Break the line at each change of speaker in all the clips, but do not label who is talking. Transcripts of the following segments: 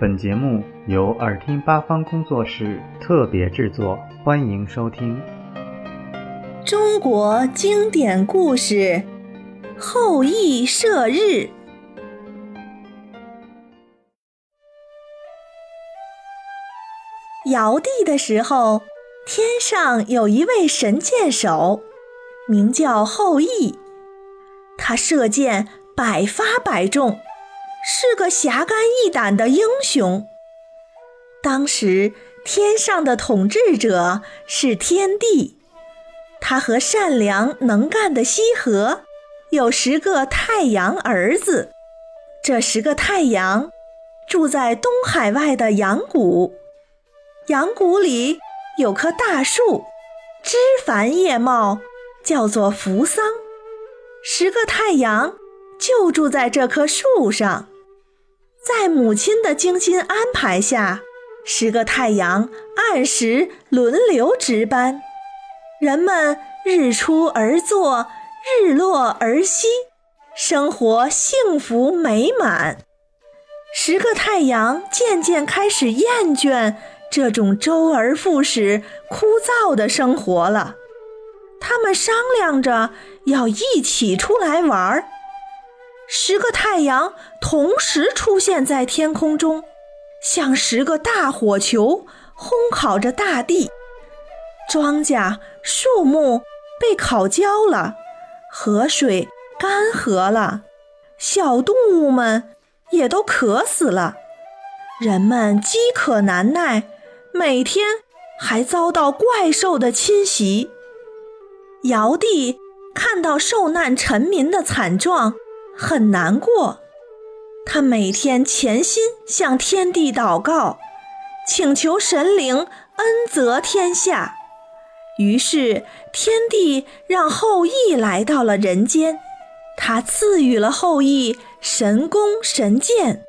本节目由耳听八方工作室特别制作，欢迎收听。
中国经典故事《后羿射日》。尧帝的时候，天上有一位神箭手，名叫后羿，他射箭百发百中。是个侠肝义胆的英雄。当时天上的统治者是天帝，他和善良能干的羲和有十个太阳儿子。这十个太阳住在东海外的阳谷，阳谷里有棵大树，枝繁叶茂，叫做扶桑。十个太阳就住在这棵树上。在母亲的精心安排下，十个太阳按时轮流值班，人们日出而作，日落而息，生活幸福美满。十个太阳渐渐开始厌倦这种周而复始、枯燥的生活了，他们商量着要一起出来玩儿。十个太阳同时出现在天空中，像十个大火球，烘烤着大地。庄稼、树木被烤焦了，河水干涸了，小动物们也都渴死了。人们饥渴难耐，每天还遭到怪兽的侵袭。尧帝看到受难臣民的惨状。很难过，他每天潜心向天地祷告，请求神灵恩泽天下。于是天帝让后羿来到了人间，他赐予了后羿神弓神箭，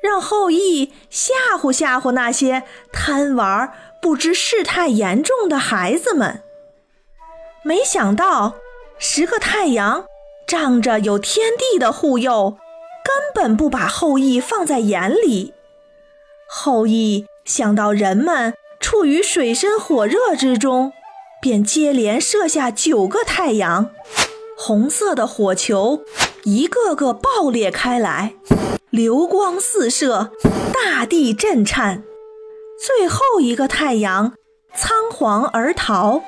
让后羿吓唬吓唬那些贪玩不知事态严重的孩子们。没想到十个太阳。仗着有天地的护佑，根本不把后羿放在眼里。后羿想到人们处于水深火热之中，便接连射下九个太阳，红色的火球一个个爆裂开来，流光四射，大地震颤。最后一个太阳仓皇而逃，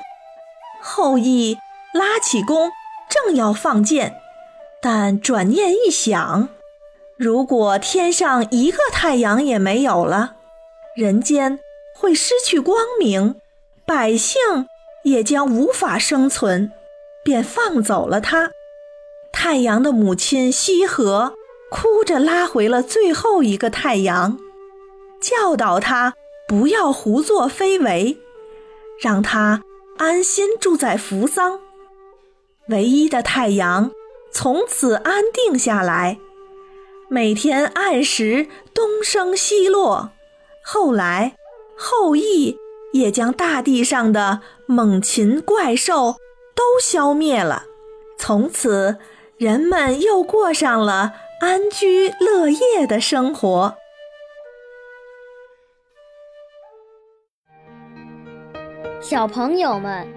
后羿拉起弓。正要放箭，但转念一想，如果天上一个太阳也没有了，人间会失去光明，百姓也将无法生存，便放走了他。太阳的母亲羲和哭着拉回了最后一个太阳，教导他不要胡作非为，让他安心住在扶桑。唯一的太阳从此安定下来，每天按时东升西落。后来，后羿也将大地上的猛禽怪兽都消灭了。从此，人们又过上了安居乐业的生活。
小朋友们。